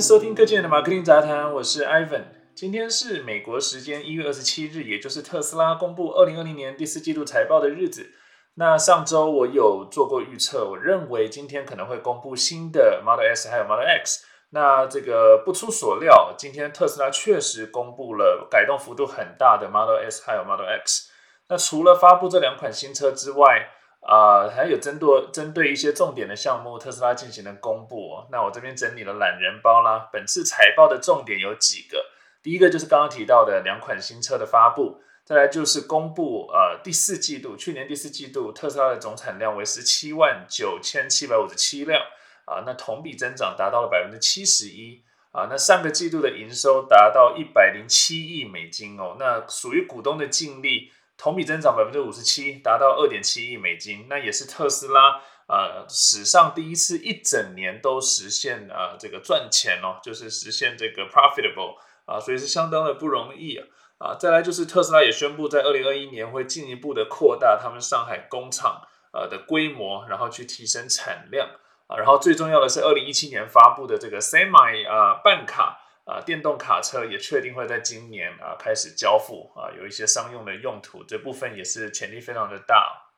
收听科技人的马克 g 杂谈，我是 Ivan。今天是美国时间一月二十七日，也就是特斯拉公布二零二零年第四季度财报的日子。那上周我有做过预测，我认为今天可能会公布新的 Model S 还有 Model X。那这个不出所料，今天特斯拉确实公布了改动幅度很大的 Model S 还有 Model X。那除了发布这两款新车之外，啊，还有针对针对一些重点的项目，特斯拉进行了公布。那我这边整理了懒人包啦。本次财报的重点有几个，第一个就是刚刚提到的两款新车的发布，再来就是公布呃第四季度，去年第四季度特斯拉的总产量为十七万九千七百五十七辆啊，那同比增长达到了百分之七十一啊。那上个季度的营收达到一百零七亿美金哦，那属于股东的净利。同比增长百分之五十七，达到二点七亿美金，那也是特斯拉呃史上第一次一整年都实现呃这个赚钱哦，就是实现这个 profitable 啊，所以是相当的不容易啊啊！再来就是特斯拉也宣布在二零二一年会进一步的扩大他们上海工厂呃的规模，然后去提升产量啊，然后最重要的是二零一七年发布的这个 semi 啊半卡。啊，电动卡车也确定会在今年啊开始交付啊，有一些商用的用途，这部分也是潜力非常的大。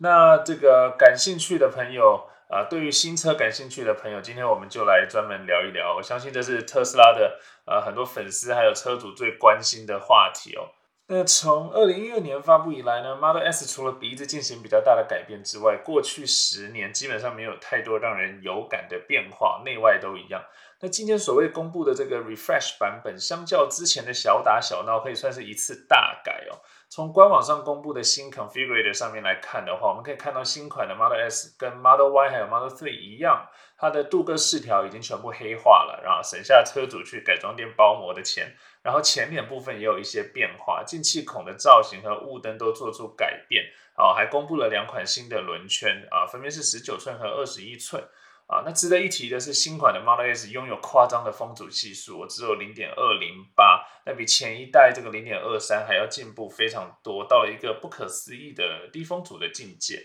那这个感兴趣的朋友啊，对于新车感兴趣的朋友，今天我们就来专门聊一聊。我相信这是特斯拉的呃很多粉丝还有车主最关心的话题哦。那从二零一二年发布以来呢，Model S 除了鼻子进行比较大的改变之外，过去十年基本上没有太多让人有感的变化，内外都一样。那今天所谓公布的这个 Refresh 版本，相较之前的小打小闹，可以算是一次大改哦。从官网上公布的新 Configurator 上面来看的话，我们可以看到新款的 Model S 跟 Model Y 还有 Model 3一样，它的镀铬饰条已经全部黑化了，然后省下车主去改装店包膜的钱。然后前脸部分也有一些变化，进气孔的造型和雾灯都做出改变。哦，还公布了两款新的轮圈啊，分别是十九寸和二十一寸。啊，那值得一提的是，新款的 Model S 拥有夸张的风阻系数，只有零点二零八，那比前一代这个零点二三还要进步非常多，到了一个不可思议的低风阻的境界。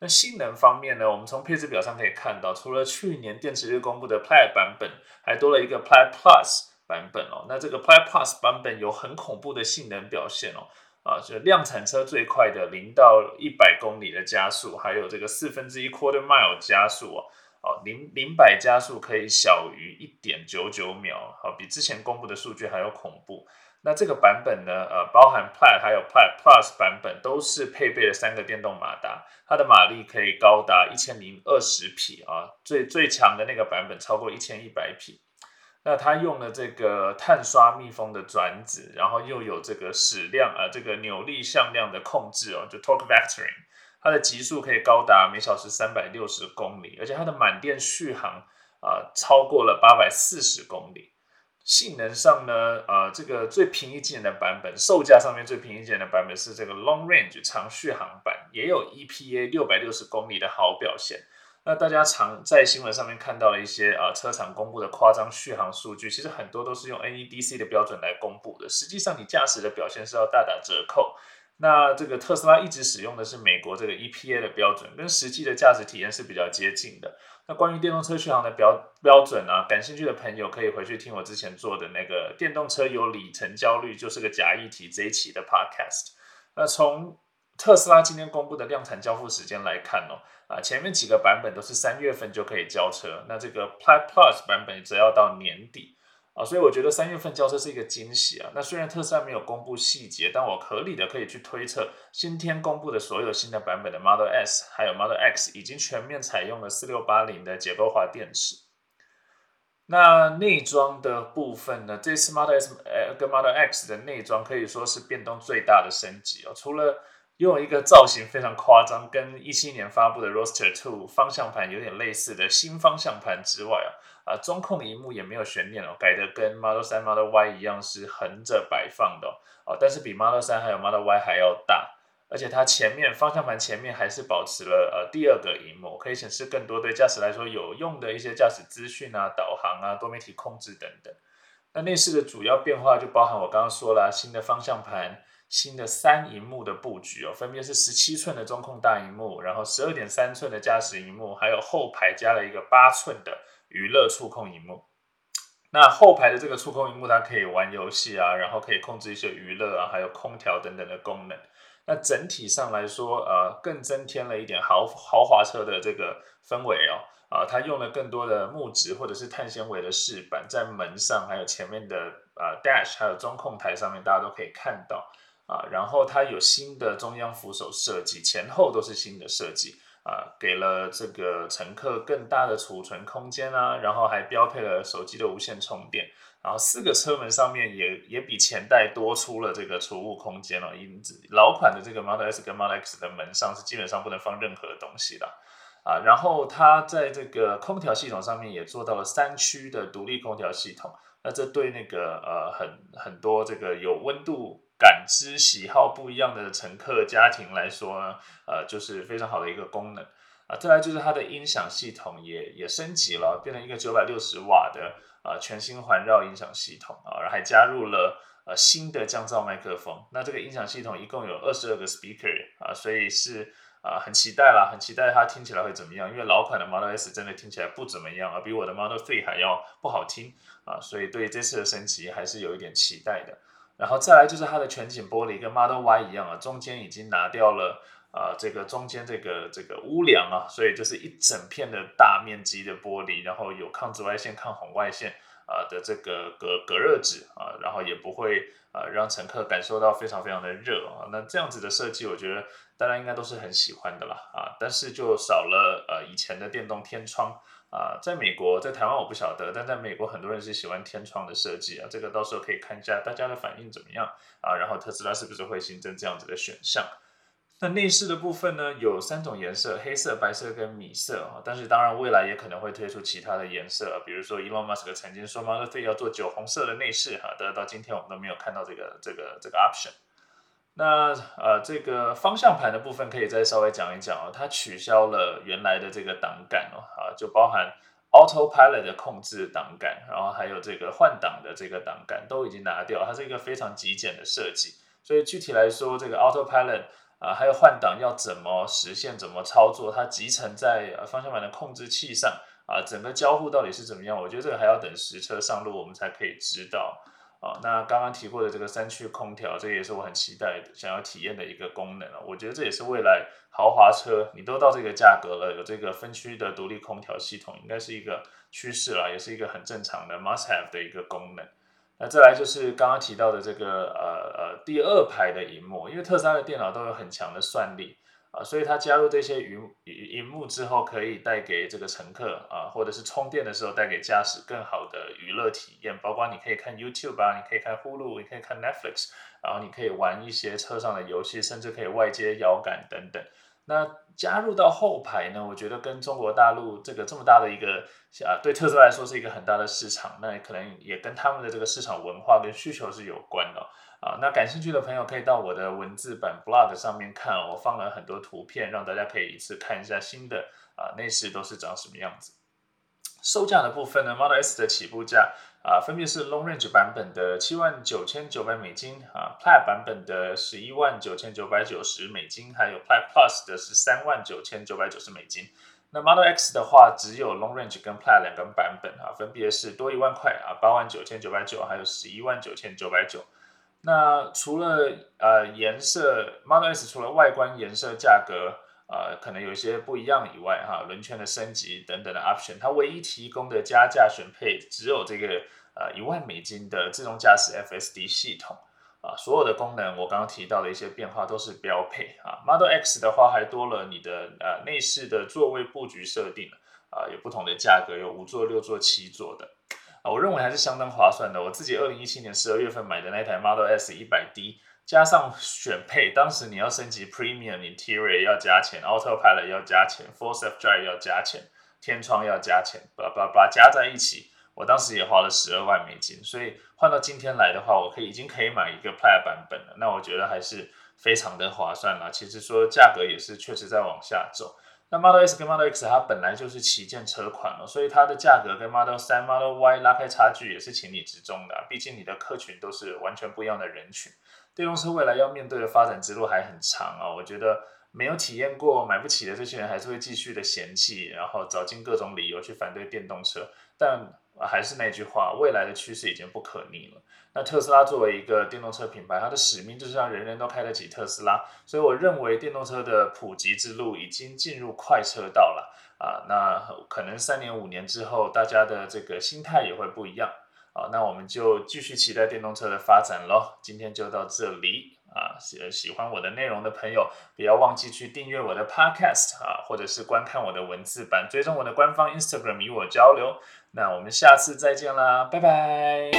那性能方面呢，我们从配置表上可以看到，除了去年电池日公布的 Plaid 版本，还多了一个 Plaid Plus 版本哦。那这个 Plaid Plus 版本有很恐怖的性能表现哦，啊，就量产车最快的零到一百公里的加速，还有这个四分之一 Quarter Mile 加速哦。哦，零零百加速可以小于一点九九秒，好，比之前公布的数据还要恐怖。那这个版本呢，呃，包含 Plaid 还有 Plaid Plus 版本，都是配备了三个电动马达，它的马力可以高达一千零二十匹啊，最最强的那个版本超过一千一百匹。那它用了这个碳刷密封的转子，然后又有这个矢量啊，这个扭力向量的控制哦，就 Torque Vectoring。它的极速可以高达每小时三百六十公里，而且它的满电续航啊超过了八百四十公里。性能上呢，呃，这个最平易近人的版本，售价上面最平易近人的版本是这个 Long Range 长续航版，也有 EPA 六百六十公里的好表现。那大家常在新闻上面看到的一些啊车厂公布的夸张续航数据，其实很多都是用 NEDC 的标准来公布的，实际上你驾驶的表现是要大打折扣。那这个特斯拉一直使用的是美国这个 EPA 的标准，跟实际的驾驶体验是比较接近的。那关于电动车续航的标标准啊，感兴趣的朋友可以回去听我之前做的那个电动车有里程焦虑就是个假议题这一期的 Podcast。那从特斯拉今天公布的量产交付时间来看哦，啊前面几个版本都是三月份就可以交车，那这个 Plaid Plus 版本则要到年底。啊，所以我觉得三月份交车是一个惊喜啊。那虽然特斯拉没有公布细节，但我合理的可以去推测，今天公布的所有新的版本的 Model S 还有 Model X 已经全面采用了四六八零的结构化电池。那内装的部分呢？这次 Model S 呃跟 Model X 的内装可以说是变动最大的升级哦。除了用一个造型非常夸张，跟一七年发布的 Roster Two 方向盘有点类似的新方向盘之外啊。啊，中控荧幕也没有悬念哦，改的跟 Model 3、Model Y 一样是横着摆放的哦，但是比 Model 3还有 Model Y 还要大，而且它前面方向盘前面还是保持了呃第二个荧幕，可以显示更多对驾驶来说有用的一些驾驶资讯啊、导航啊、多媒体控制等等。那内饰的主要变化就包含我刚刚说了新的方向盘、新的三荧幕的布局哦，分别是十七寸的中控大荧幕，然后十二点三寸的驾驶荧幕，还有后排加了一个八寸的。娱乐触控荧幕，那后排的这个触控荧幕，它可以玩游戏啊，然后可以控制一些娱乐啊，还有空调等等的功能。那整体上来说，呃，更增添了一点豪豪华车的这个氛围哦。啊，它用了更多的木质或者是碳纤维的饰板，在门上还有前面的呃 dash 还有中控台上面，大家都可以看到啊。然后它有新的中央扶手设计，前后都是新的设计。啊，给了这个乘客更大的储存空间啊，然后还标配了手机的无线充电，然后四个车门上面也也比前代多出了这个储物空间了。因此，老款的这个 Model S 跟 Model X 的门上是基本上不能放任何东西的啊。然后它在这个空调系统上面也做到了三区的独立空调系统，那这对那个呃很很多这个有温度。感知喜好不一样的乘客家庭来说呢，呃，就是非常好的一个功能啊。再来就是它的音响系统也也升级了，变成一个九百六十瓦的呃全新环绕音响系统啊，还加入了呃新的降噪麦克风。那这个音响系统一共有二十二个 speaker 啊，所以是啊很期待啦，很期待它听起来会怎么样。因为老款的 Model S 真的听起来不怎么样啊，比我的 Model Three 还要不好听啊，所以对这次的升级还是有一点期待的。然后再来就是它的全景玻璃跟 Model Y 一样啊，中间已经拿掉了呃这个中间这个这个屋梁啊，所以就是一整片的大面积的玻璃，然后有抗紫外线、抗红外线啊的这个隔隔热纸啊，然后也不会啊让乘客感受到非常非常的热啊。那这样子的设计，我觉得大家应该都是很喜欢的啦啊，但是就少了呃以前的电动天窗。啊，在美国，在台湾我不晓得，但在美国很多人是喜欢天窗的设计啊，这个到时候可以看一下大家的反应怎么样啊，然后特斯拉是不是会新增这样子的选项？那内饰的部分呢，有三种颜色，黑色、白色跟米色啊，但是当然未来也可能会推出其他的颜色，比如说 Elon Musk 曾经说 Model 3要做酒红色的内饰哈，但是到今天我们都没有看到这个这个这个 option。那呃，这个方向盘的部分可以再稍微讲一讲哦。它取消了原来的这个档杆哦，啊，就包含 Autopilot 的控制档杆，然后还有这个换挡的这个档杆都已经拿掉。它是一个非常极简的设计。所以具体来说，这个 Autopilot 啊，还有换挡要怎么实现、怎么操作，它集成在方向盘的控制器上啊，整个交互到底是怎么样？我觉得这个还要等实车上路，我们才可以知道。啊，那刚刚提过的这个三区空调，这也是我很期待的、想要体验的一个功能啊。我觉得这也是未来豪华车，你都到这个价格了，有这个分区的独立空调系统，应该是一个趋势了，也是一个很正常的 must have 的一个功能。那再来就是刚刚提到的这个呃呃第二排的荧幕，因为特斯拉的电脑都有很强的算力。啊，所以它加入这些云荧幕之后，可以带给这个乘客啊，或者是充电的时候带给驾驶更好的娱乐体验。包括你可以看 YouTube 啊，你可以看 Hulu，你可以看 Netflix，然后你可以玩一些车上的游戏，甚至可以外接摇杆等等。那加入到后排呢，我觉得跟中国大陆这个这么大的一个啊，对特斯拉来说是一个很大的市场，那可能也跟他们的这个市场文化跟需求是有关的。啊，那感兴趣的朋友可以到我的文字版 blog 上面看，我放了很多图片，让大家可以一次看一下新的啊内饰都是长什么样子。售价的部分呢，Model S 的起步价啊，分别是 Long Range 版本的七万九千九百美金啊，Plaid 版本的十一万九千九百九十美金，还有 Plaid Plus 的是三万九千九百九十美金。那 Model X 的话，只有 Long Range 跟 Plaid 两个版本啊，分别是多一万块啊，八万九千九百九，还有十一万九千九百九。那除了呃颜色，Model S 除了外观颜色、价格呃可能有一些不一样以外，哈，轮圈的升级等等的 option，它唯一提供的加价选配只有这个呃一万美金的自动驾驶 FSD 系统啊，所有的功能我刚刚提到的一些变化都是标配啊。Model X 的话还多了你的呃内饰的座位布局设定啊，有不同的价格，有五座、六座、七座的。啊，我认为还是相当划算的。我自己二零一七年十二月份买的那台 Model S 一百 D，加上选配，当时你要升级 Premium Interior 要加钱，Autopilot 要加钱 f o r s e l f Drive 要加钱，天窗要加钱，把把把加在一起，我当时也花了十二万美金。所以换到今天来的话，我可以已经可以买一个 p l a y 版本了。那我觉得还是非常的划算了。其实说价格也是确实在往下走。那 Model S 跟 Model X 它本来就是旗舰车款了，所以它的价格跟 Model 3、Model Y 拉开差距也是情理之中的。毕竟你的客群都是完全不一样的人群，电动车未来要面对的发展之路还很长啊。我觉得没有体验过、买不起的这些人还是会继续的嫌弃，然后找尽各种理由去反对电动车。但还是那句话，未来的趋势已经不可逆了。那特斯拉作为一个电动车品牌，它的使命就是让人人都开得起特斯拉。所以我认为电动车的普及之路已经进入快车道了啊。那可能三年五年之后，大家的这个心态也会不一样啊。那我们就继续期待电动车的发展喽。今天就到这里。啊，喜喜欢我的内容的朋友，不要忘记去订阅我的 Podcast 啊，或者是观看我的文字版，追踪我的官方 Instagram 与我交流。那我们下次再见啦，拜拜。